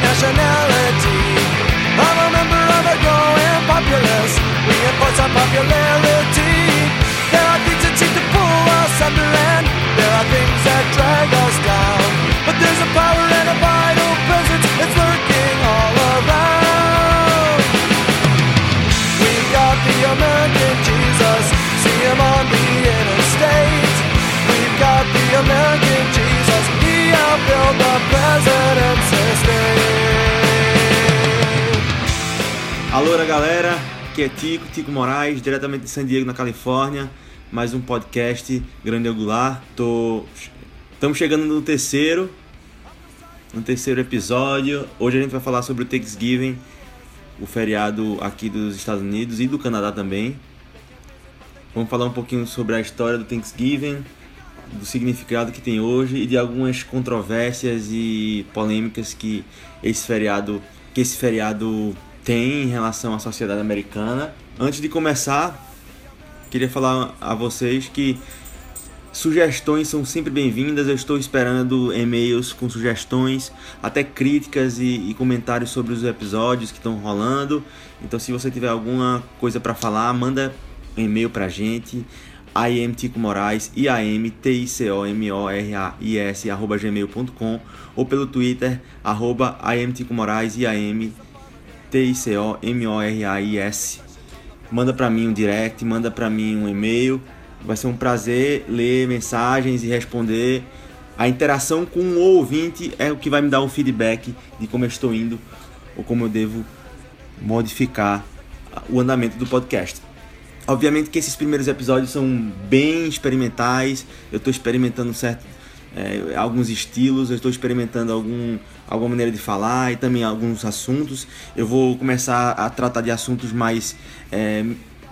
international. Alô, galera, aqui é Tico, Tico Moraes, diretamente de San Diego, na Califórnia. Mais um podcast Grande Angular. Tô... Estamos chegando no terceiro, no terceiro episódio. Hoje a gente vai falar sobre o Thanksgiving, o feriado aqui dos Estados Unidos e do Canadá também. Vamos falar um pouquinho sobre a história do Thanksgiving, do significado que tem hoje e de algumas controvérsias e polêmicas que esse feriado, que esse feriado tem em relação à sociedade americana. Antes de começar, queria falar a vocês que sugestões são sempre bem-vindas. Eu estou esperando e-mails com sugestões, até críticas e, e comentários sobre os episódios que estão rolando. Então, se você tiver alguma coisa para falar, manda um e-mail para a gente imtico morais iamticomorais arroba gmail.com ou pelo twitter arroba imtico morais iamticomorais manda para mim um direct manda para mim um e-mail. Vai ser um prazer ler mensagens e responder. A interação com o ouvinte é o que vai me dar um feedback de como eu estou indo ou como eu devo modificar o andamento do podcast. Obviamente que esses primeiros episódios são bem experimentais. Eu estou experimentando certo, é, alguns estilos, eu estou experimentando algum, alguma maneira de falar e também alguns assuntos. Eu vou começar a tratar de assuntos mais é,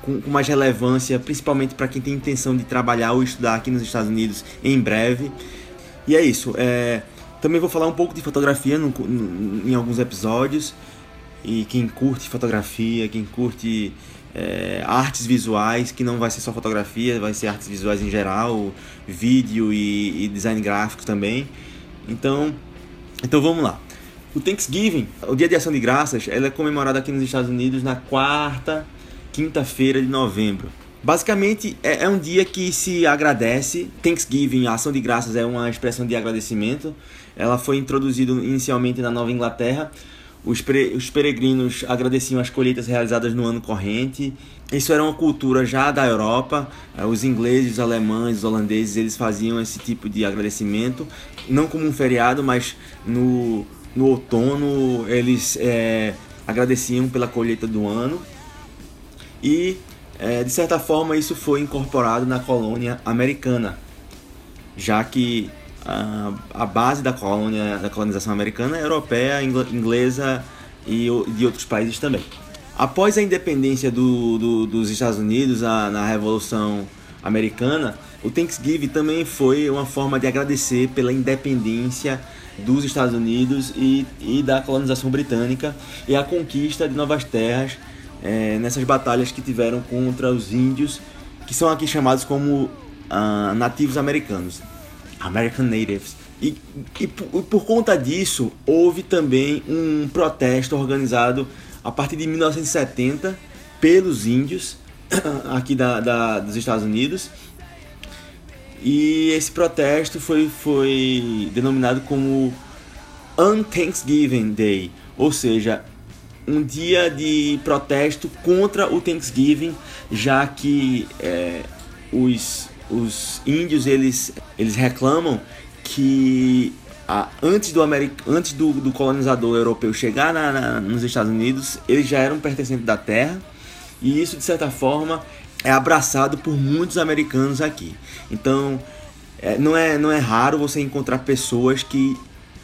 com, com, mais relevância, principalmente para quem tem intenção de trabalhar ou estudar aqui nos Estados Unidos em breve. E é isso. É, também vou falar um pouco de fotografia no, no, em alguns episódios. E quem curte fotografia, quem curte é, artes visuais, que não vai ser só fotografia, vai ser artes visuais em geral, vídeo e, e design gráfico também. Então, então vamos lá. O Thanksgiving, o Dia de Ação de Graças, ela é comemorado aqui nos Estados Unidos na quarta, quinta-feira de novembro. Basicamente é, é, um dia que se agradece. Thanksgiving, a ação de graças é uma expressão de agradecimento. Ela foi introduzida inicialmente na Nova Inglaterra os, os peregrinos agradeciam as colheitas realizadas no ano corrente. Isso era uma cultura já da Europa. Eh, os ingleses, os alemães, os holandeses, eles faziam esse tipo de agradecimento, não como um feriado, mas no, no outono eles é, agradeciam pela colheita do ano. E é, de certa forma isso foi incorporado na colônia americana, já que a, a base da colônia, da colonização americana é europeia, inglesa e de outros países também. Após a independência do, do, dos Estados Unidos a, na Revolução Americana, o Thanksgiving também foi uma forma de agradecer pela independência dos Estados Unidos e, e da colonização britânica e a conquista de novas terras é, nessas batalhas que tiveram contra os índios, que são aqui chamados como uh, nativos americanos. American Natives. E, e por, por, conta disso, houve também um protesto organizado a partir de 1970 pelos índios aqui da, da, dos Estados Unidos. E esse protesto foi, foi denominado como Un-Thanksgiving Day, ou seja, um dia de protesto contra o Thanksgiving, já que é, os os índios eles, eles reclamam que ah, antes, do, antes do, do colonizador europeu chegar na, na, nos Estados Unidos, eles já eram pertencentes da terra e isso de certa forma é abraçado por muitos americanos aqui. Então é, não, é, não é raro você encontrar pessoas que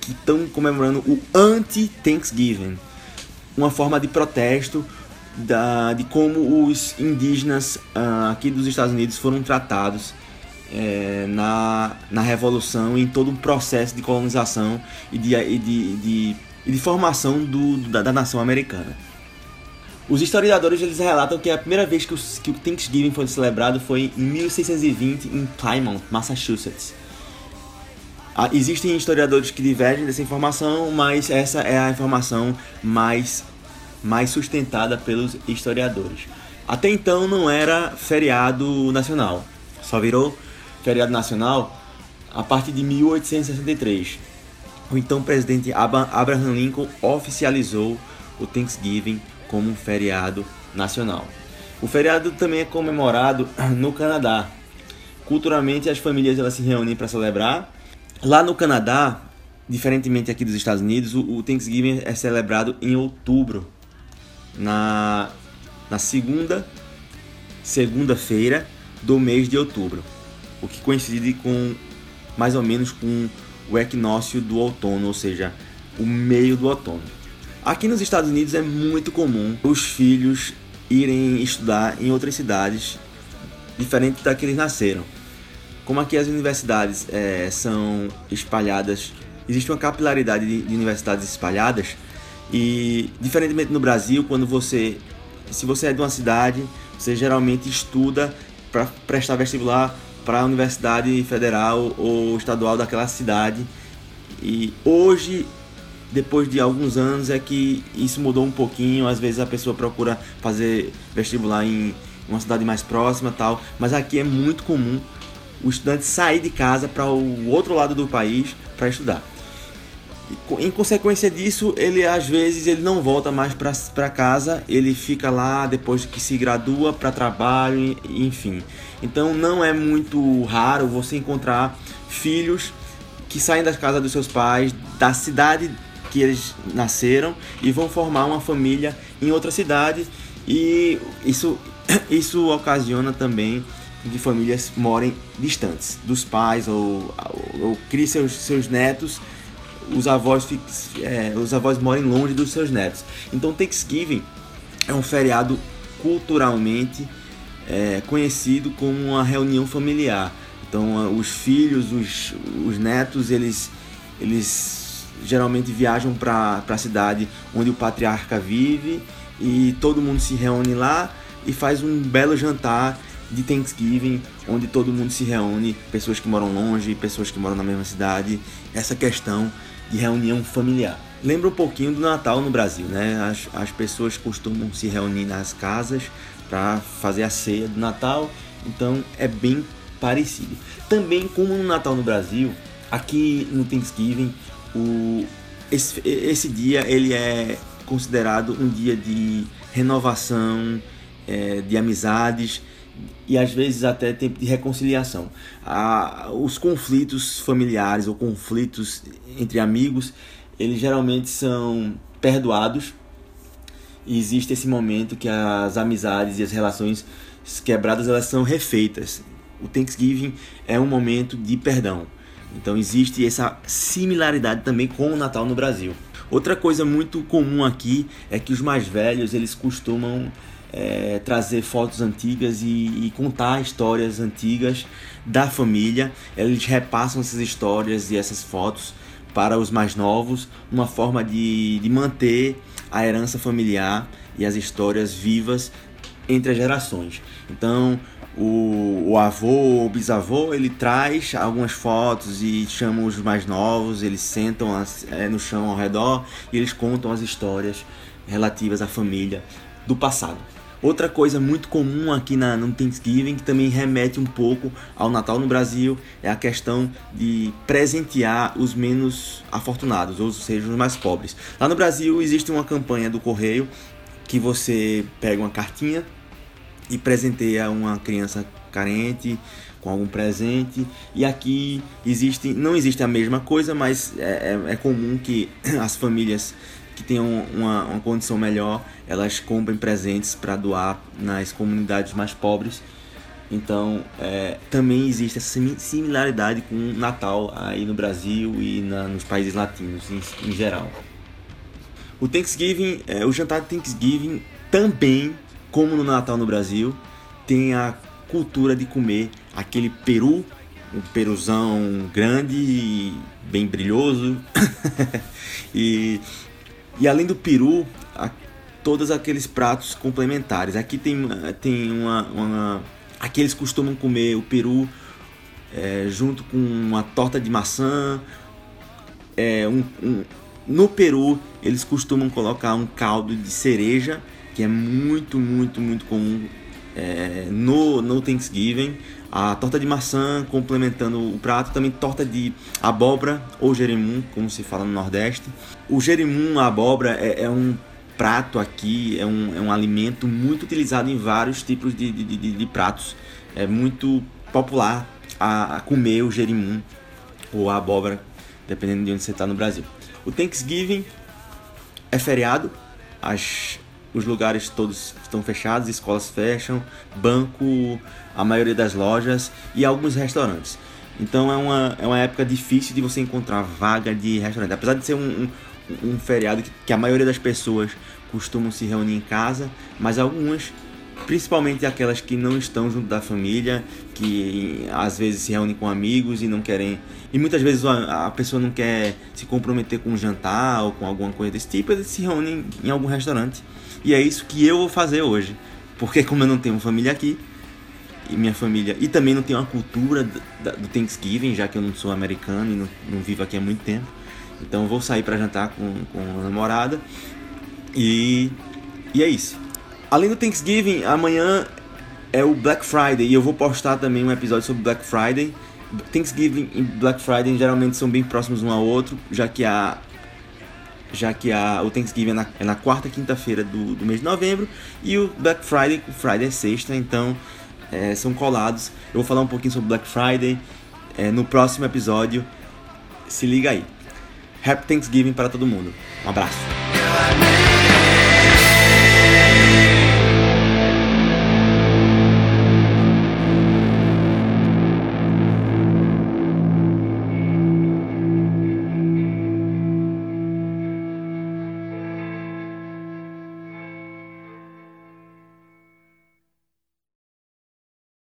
estão comemorando o anti-Thanksgiving, uma forma de protesto da, de como os indígenas uh, aqui dos Estados Unidos foram tratados é, na, na Revolução em todo o processo de colonização e de, e de, de, de formação do, da, da, nação americana. Os historiadores eles relatam que a primeira vez que o, que o Thanksgiving foi celebrado foi em 1620 em Plymouth, Massachusetts. Ah, existem historiadores que divergem dessa informação, mas essa é a informação mais, mais sustentada pelos historiadores. Até então não era feriado nacional, só virou feriado nacional a partir de 1863. O então presidente Abraham Lincoln oficializou o Thanksgiving como um feriado nacional. O feriado também é comemorado no Canadá. Culturalmente as famílias elas se reúnem para celebrar Lá no Canadá, diferentemente aqui dos Estados Unidos, o Thanksgiving é celebrado em outubro, na, na segunda segunda-feira do mês de outubro, o que coincide com mais ou menos com o equinócio do outono, ou seja, o meio do outono. Aqui nos Estados Unidos é muito comum os filhos irem estudar em outras cidades diferentes da que eles nasceram. Como aqui as universidades é, são espalhadas, existe uma capilaridade de, de universidades espalhadas e diferentemente no Brasil, quando você, se você é de uma cidade, você geralmente estuda para prestar vestibular para a universidade federal ou estadual daquela cidade. E hoje, depois de alguns anos, é que isso mudou um pouquinho. Às vezes a pessoa procura fazer vestibular em uma cidade mais próxima, tal. Mas aqui é muito comum o estudante sair de casa para o outro lado do país para estudar. Em consequência disso, ele às vezes ele não volta mais para casa, ele fica lá depois que se gradua para trabalho, enfim. Então não é muito raro você encontrar filhos que saem da casa dos seus pais, da cidade que eles nasceram e vão formar uma família em outra cidade e isso isso ocasiona também de famílias morem distantes dos pais ou, ou, ou criem seus, seus netos, os avós, é, os avós morem longe dos seus netos. Então Thanksgiving é um feriado culturalmente é, conhecido como uma reunião familiar. Então os filhos, os, os netos, eles, eles geralmente viajam para a cidade onde o patriarca vive e todo mundo se reúne lá e faz um belo jantar de Thanksgiving, onde todo mundo se reúne, pessoas que moram longe, pessoas que moram na mesma cidade, essa questão de reunião familiar. Lembra um pouquinho do Natal no Brasil, né? As, as pessoas costumam se reunir nas casas para fazer a ceia do Natal, então é bem parecido. Também como no Natal no Brasil, aqui no Thanksgiving, o, esse, esse dia ele é considerado um dia de renovação, é, de amizades e às vezes até tempo de reconciliação. Ah, os conflitos familiares ou conflitos entre amigos, eles geralmente são perdoados e existe esse momento que as amizades e as relações quebradas elas são refeitas. O Thanksgiving é um momento de perdão. Então existe essa similaridade também com o Natal no Brasil. Outra coisa muito comum aqui é que os mais velhos eles costumam é, trazer fotos antigas e, e, contar histórias antigas da família. Eles repassam essas histórias e essas fotos para os mais novos, uma forma de, de manter a herança familiar e as histórias vivas entre as gerações. Então, o, o avô o bisavô ele traz algumas fotos e chama os mais novos, eles sentam as, é, no chão ao redor e eles contam as histórias relativas à família do passado. Outra coisa muito comum aqui na, no Thanksgiving, que também remete um pouco ao Natal no Brasil, é a questão de presentear os menos afortunados, ou seja, os mais pobres. Lá no Brasil existe uma campanha do Correio que você pega uma cartinha e presenteia uma criança carente com algum presente. E aqui existe, não existe a mesma coisa, mas é, é, é comum que as famílias que tenham uma, uma condição melhor, elas comprem presentes para doar nas comunidades mais pobres. Então, é, também existe essa similaridade com o Natal aí no Brasil e na, nos países latinos em, em geral. O Thanksgiving, é, o jantar de Thanksgiving também, como no Natal no Brasil, tem a cultura de comer aquele peru, um peruzão grande bem brilhoso. e e além do peru, todos aqueles pratos complementares. Aqui tem, tem uma, uma. Aqui eles costumam comer o peru é, junto com uma torta de maçã. É, um, um, no Peru, eles costumam colocar um caldo de cereja, que é muito, muito, muito comum é, no, no Thanksgiving. A torta de maçã complementando o prato, também torta de abóbora ou jerimum, como se fala no Nordeste. O jerimum, a abóbora, é, é um prato aqui, é um, é um alimento muito utilizado em vários tipos de, de, de, de pratos. É muito popular a, a, comer o jerimum ou a abóbora, dependendo de onde você está no Brasil. O Thanksgiving é feriado, as, os lugares todos estão fechados, escolas fecham, banco, a maioria das lojas e alguns restaurantes. Então é uma, é uma época difícil de você encontrar vaga de restaurante. Apesar de ser um, um, um feriado que, que a maioria das pessoas costumam se reunir em casa, mas algumas principalmente aquelas que não estão junto da família, que às vezes se reúnem com amigos e não querem. E muitas vezes a, pessoa não quer se comprometer com um jantar ou com alguma coisa desse tipo, eles se reúnem em algum restaurante. E é isso que eu vou fazer hoje. Porque como eu não tenho família aqui, e minha família, e também não tenho uma cultura do Thanksgiving, já que eu não sou americano e não, não vivo aqui há muito tempo. Então eu vou sair para jantar com, com a namorada. E, e é isso. Além do Thanksgiving, amanhã é o Black Friday e eu vou postar também um episódio sobre Black Friday. Thanksgiving e Black Friday geralmente são bem próximos um ao outro, já que a já que a, o Thanksgiving é na, é na quarta quinta-feira do, do mês de novembro e o Black Friday, o Friday é sexta, então é, são colados. Eu vou falar um pouquinho sobre Black Friday é, no próximo episódio. Se liga aí. Happy Thanksgiving para todo mundo. Um abraço.